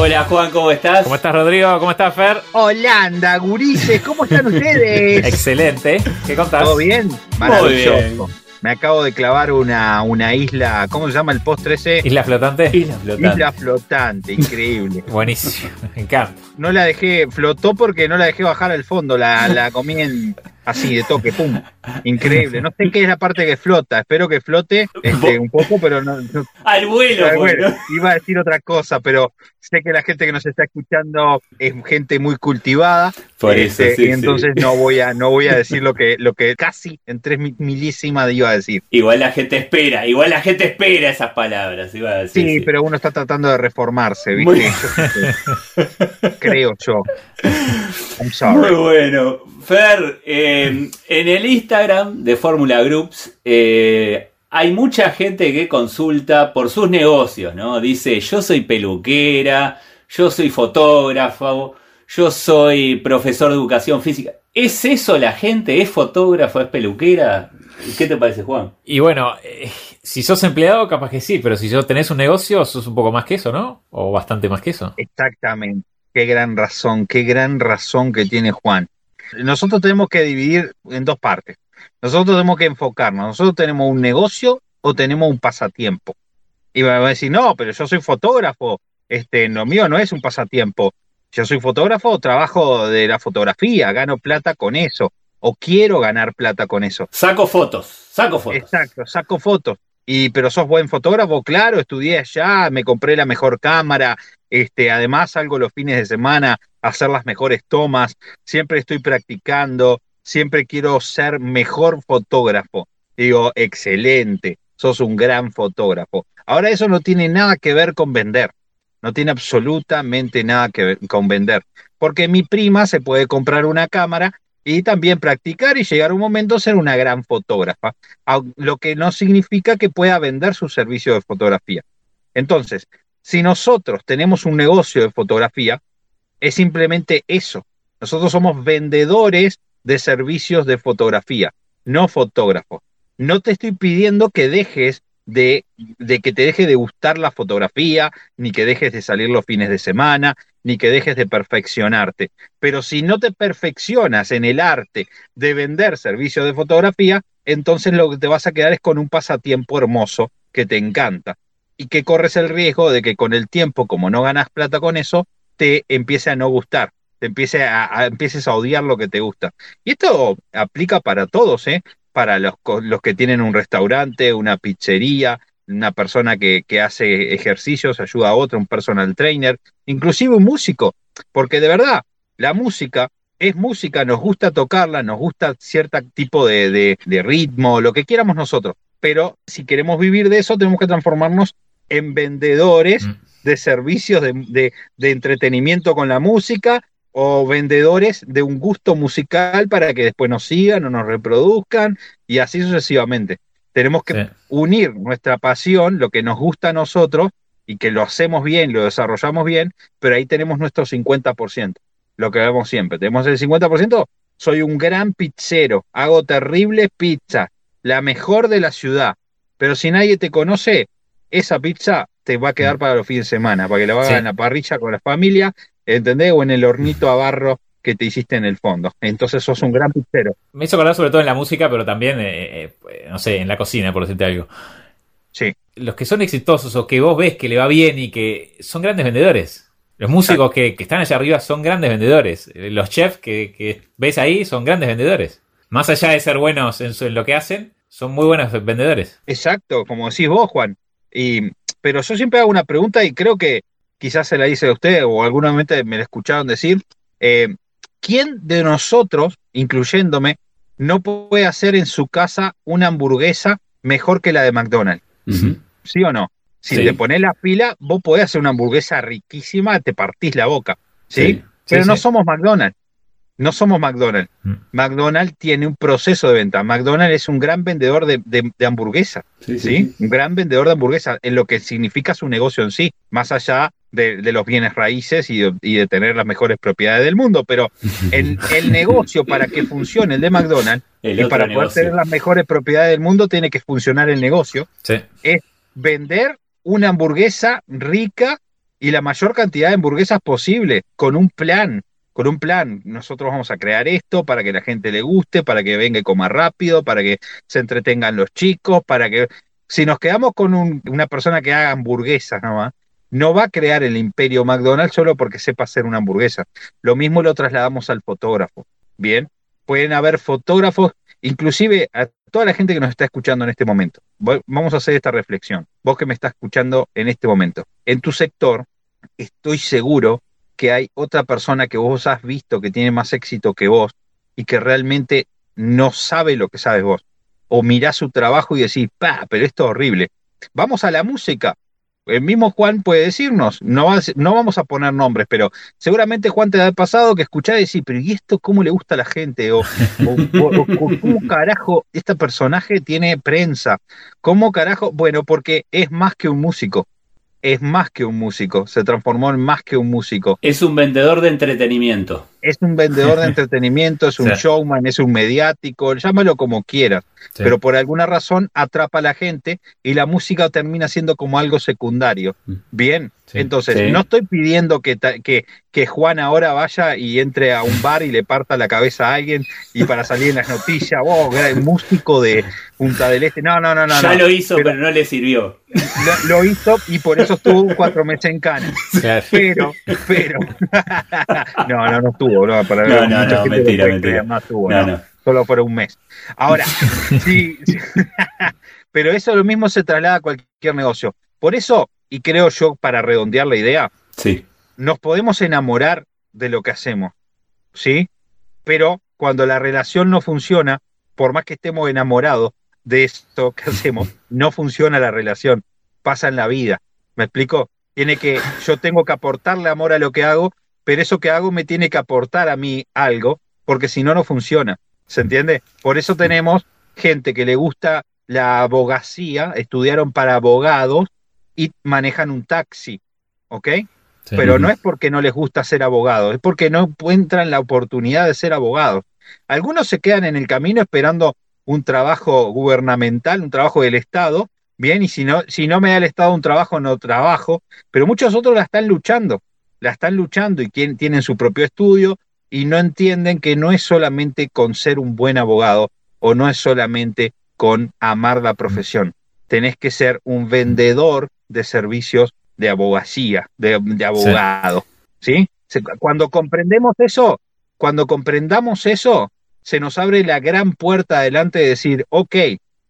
Hola Juan, ¿cómo estás? ¿Cómo estás Rodrigo? ¿Cómo estás Fer? Holanda, gurises, ¿cómo están ustedes? Excelente. ¿Qué contás? ¿Todo bien? Maravilloso. Me acabo de clavar una, una isla, ¿cómo se llama el postre ese? ¿Isla flotante? Isla flotante. Isla flotante, increíble. Buenísimo, me encanta. No la dejé, flotó porque no la dejé bajar al fondo, la, la comí en, así de toque, pum. Increíble. No sé qué es la parte que flota. Espero que flote este, un poco, pero no. Al vuelo, bueno, Iba a decir otra cosa, pero sé que la gente que nos está escuchando es gente muy cultivada. Por eso, este, y entonces no voy a no voy a decir lo que lo que casi en tres milísimas iba a decir. Igual la gente espera, igual la gente espera esas palabras, iba a decir. Sí, pero uno está tratando de reformarse, ¿viste? Creo yo. Muy bueno. Fer, eh, en el Instagram de Fórmula Groups eh, hay mucha gente que consulta por sus negocios, ¿no? Dice, yo soy peluquera, yo soy fotógrafo, yo soy profesor de educación física. ¿Es eso la gente? ¿Es fotógrafo? ¿Es peluquera? ¿Qué te parece, Juan? Y bueno, eh, si sos empleado, capaz que sí, pero si yo tenés un negocio, sos un poco más que eso, ¿no? O bastante más que eso. Exactamente. Qué gran razón, qué gran razón que tiene Juan. Nosotros tenemos que dividir en dos partes. Nosotros tenemos que enfocarnos. Nosotros tenemos un negocio o tenemos un pasatiempo. Y va a decir, no, pero yo soy fotógrafo. Este, lo mío no es un pasatiempo. Yo soy fotógrafo, trabajo de la fotografía, gano plata con eso. O quiero ganar plata con eso. Saco fotos, saco fotos. Exacto, saco fotos. Y, pero sos buen fotógrafo, claro, estudié allá, me compré la mejor cámara, este, además salgo los fines de semana hacer las mejores tomas, siempre estoy practicando, siempre quiero ser mejor fotógrafo. Digo, excelente, sos un gran fotógrafo. Ahora eso no tiene nada que ver con vender, no tiene absolutamente nada que ver con vender, porque mi prima se puede comprar una cámara y también practicar y llegar un momento a ser una gran fotógrafa, lo que no significa que pueda vender su servicio de fotografía. Entonces, si nosotros tenemos un negocio de fotografía, es simplemente eso. Nosotros somos vendedores de servicios de fotografía, no fotógrafos. No te estoy pidiendo que dejes de, de, que te deje de gustar la fotografía, ni que dejes de salir los fines de semana, ni que dejes de perfeccionarte. Pero si no te perfeccionas en el arte de vender servicios de fotografía, entonces lo que te vas a quedar es con un pasatiempo hermoso que te encanta y que corres el riesgo de que con el tiempo, como no ganas plata con eso, te empiece a no gustar, te empiece a, empieces a odiar lo que te gusta. Y esto aplica para todos, ¿eh? para los, los que tienen un restaurante, una pizzería, una persona que, que, hace ejercicios, ayuda a otro, un personal trainer, inclusive un músico, porque de verdad, la música es música, nos gusta tocarla, nos gusta cierto tipo de, de, ritmo, lo que quieramos nosotros, pero si queremos vivir de eso, tenemos que transformarnos en vendedores mm. De servicios de, de entretenimiento con la música o vendedores de un gusto musical para que después nos sigan o nos reproduzcan y así sucesivamente. Tenemos que unir nuestra pasión, lo que nos gusta a nosotros, y que lo hacemos bien, lo desarrollamos bien, pero ahí tenemos nuestro 50%, lo que vemos siempre. Tenemos el 50%, soy un gran pizzero, hago terrible pizza, la mejor de la ciudad, pero si nadie te conoce, esa pizza te va a quedar mm. para los fines de semana, para que la hagas en la parrilla con la familia, ¿entendés? O en el hornito a barro que te hiciste en el fondo. Entonces sos un gran pizzero. Me hizo acordar sobre todo en la música, pero también, eh, eh, no sé, en la cocina, por decirte algo. Sí. Los que son exitosos o que vos ves que le va bien y que son grandes vendedores. Los músicos que, están allá arriba son grandes vendedores. Los chefs que, ves ahí son grandes vendedores. Más allá de ser buenos en, en, lo que hacen, son muy buenos vendedores. Exacto, como decís vos, Juan. Y, pero yo siempre hago una pregunta y creo que quizás se la hice a usted o alguna vez me la escucharon decir. Eh, ¿quién de nosotros, incluyéndome, no puede hacer en su casa una hamburguesa mejor que la de McDonald's? ¿Sí o no? Si te pones la fila, vos podés hacer una hamburguesa riquísima, te partís la boca. ¿sí? Pero no somos McDonald's. No somos McDonald's. Mm. McDonald's tiene un proceso de venta. McDonald's es un gran vendedor de, de, hamburguesa. Sí, Un gran vendedor de hamburguesa en lo que significa su negocio en sí, más allá de, los bienes raíces y de, tener las mejores propiedades del mundo. Pero el, el negocio para que funcione el de McDonald's y para poder tener las mejores propiedades del mundo tiene que funcionar el negocio. Es vender una hamburguesa rica y la mayor cantidad de hamburguesas posible con un plan con un plan. Nosotros vamos a crear esto para que la gente le guste, para que venga y coma rápido, para que se entretengan los chicos, para que... Si nos quedamos con una persona que haga hamburguesas nomás, no va a crear el imperio McDonald's solo porque sepa hacer una hamburguesa. Lo mismo lo trasladamos al fotógrafo. Bien, pueden haber fotógrafos, inclusive a toda la gente que nos está escuchando en este momento. Vamos a hacer esta reflexión. Vos que me estás escuchando en este momento. En tu sector, estoy seguro que hay otra persona que vos has visto que tiene más éxito que vos y que realmente no sabe lo que sabes vos. O mirás su trabajo y decís, pa, pero esto es horrible. Vamos a la música. El mismo Juan puede decirnos, no, no vamos a poner nombres, pero seguramente Juan te ha pasado que escuchás y decís, pero ¿y esto cómo le gusta a la gente? O, ¿cómo carajo este personaje tiene prensa? ¿Cómo carajo? Bueno, porque es más que un músico es más que un músico, se transformó en más que un músico. Es un vendedor de entretenimiento. Es un vendedor de entretenimiento, es un showman, es un mediático, llámalo como quieras, pero por alguna razón atrapa a la gente y la música termina siendo como algo secundario. Mm. Bien, entonces no estoy pidiendo que, que, que Juan ahora vaya y entre a un bar y le parta la cabeza a alguien y para salir en las noticias, oh, músico de Punta del Este. No, no, no, no. Ya lo hizo, pero, no le sirvió. Lo, hizo y por eso estuvo cuatro meses en Cana. Pero, pero. no, no, no estuvo. No, para no, no, no mentira, mentira. Más no, no. Solo fuera un mes. Ahora, sí, sí. pero eso lo mismo se traslada a cualquier negocio. Por eso, y creo yo, para redondear la idea, sí nos podemos enamorar de lo que hacemos, ¿sí? Pero cuando la relación no funciona, por más que estemos enamorados de esto que hacemos, no funciona la relación, pasa en la vida. ¿Me explico? Tiene que, yo tengo que aportarle amor a lo que hago, pero eso que hago me tiene que aportar a mí algo, porque si no, no funciona. ¿Se entiende? Por eso tenemos gente que le gusta la abogacía, estudiaron para abogados y manejan un taxi, ¿ok? Pero no es porque no les gusta ser abogados, es porque no encuentran la oportunidad de ser abogados. Algunos se quedan en el camino esperando un trabajo gubernamental, un trabajo del Estado, bien, y si no, si no me da el Estado un trabajo, no trabajo, pero muchos otros la están luchando, la están luchando y tienen su propio estudio y no entienden que no es solamente con ser un buen abogado o no es solamente con amar la profesión. Tenés que ser un vendedor de servicios de abogacía, de, abogado. ¿sí? Cuando comprendemos eso, cuando comprendamos eso, se nos abre la gran puerta adelante de decir, ok,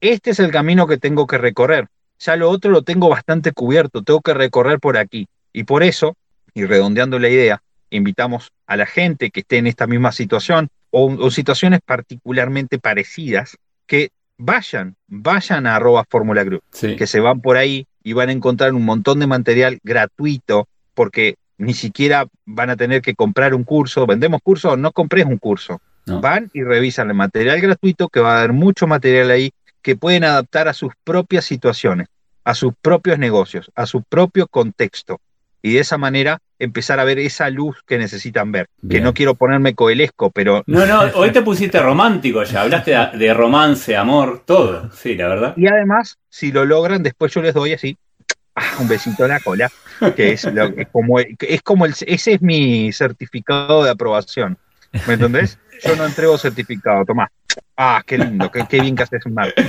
este es el camino que tengo que recorrer. Ya lo otro lo tengo bastante cubierto, tengo que recorrer por aquí. Y por eso, y redondeando la idea, invitamos a la gente que esté en esta misma situación o, situaciones particularmente parecidas, que vayan, vayan a arroba Fórmula Group, que se van por ahí, y van a encontrar un montón de material gratuito porque ni siquiera van a tener que comprar un curso. Vendemos cursos, no compres un curso. Van y revisan el material gratuito que va a haber mucho material ahí que pueden adaptar a sus propias situaciones, a sus propios negocios, a su propio contexto. Y de esa manera empezar a ver esa luz que necesitan ver. Que no quiero ponerme coelesco, pero... No, no, hoy te pusiste romántico ya, hablaste de romance, amor, todo, sí, la verdad. Y además, si lo logran, después yo les doy así, ah, un besito en la cola, que es, lo, como, es como el, ese es mi certificado de aprobación. ¿Me entendés? Yo no entrego certificado, tomá. Ah, qué lindo, qué, bien que haces un marco.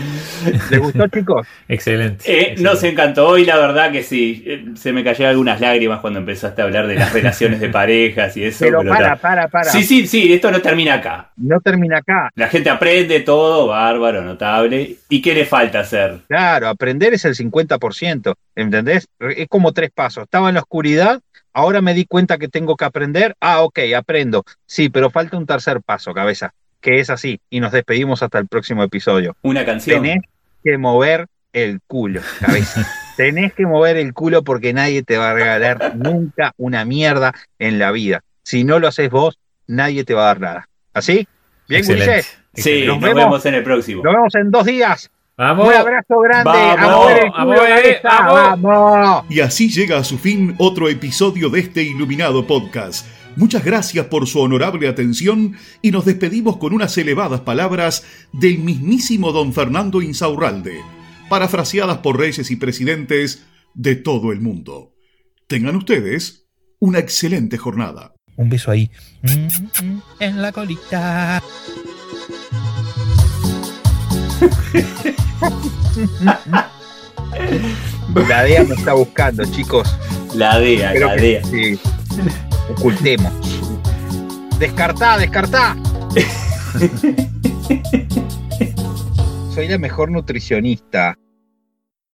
¿Les gustó, chicos? Excelente, eh, Nos encantó y la verdad que sí, eh, se me cayeron algunas lágrimas cuando empezaste a hablar de las relaciones de parejas y eso. Pero, para, para, para. Sí, sí, sí, esto no termina acá. No termina acá. La gente aprende todo, bárbaro, notable. ¿Y qué le falta hacer? Claro, aprender es el 50%, ¿entendés? Es como tres pasos. Estaba en la oscuridad, ahora me di cuenta que tengo que aprender. Ah, ok, aprendo. Sí, pero falta un tercer paso, cabeza que es así. Y nos despedimos hasta el próximo episodio. Una canción. Tenés que mover el culo, cabeza. Tenés que mover el culo porque nadie te va a regalar nunca una mierda en la vida. Si no lo haces vos, nadie te va a dar nada. ¿Así? ¿Bien, Ulises? Sí, nos, vemos, en el próximo. Nos vemos en dos días. Vamos. Un abrazo grande. Vamos, vamos, vamos. Y así llega a su fin otro episodio de este iluminado podcast. Muchas gracias por su honorable atención y nos despedimos con unas elevadas palabras del mismísimo don Fernando Insaurralde, parafraseadas por reyes y presidentes de todo el mundo. Tengan ustedes una excelente jornada. Un beso ahí. En la colita. La DEA me está buscando, chicos. La DEA, la DEA. Sí. Ocultemos. Descartá, descartá. Soy la mejor nutricionista.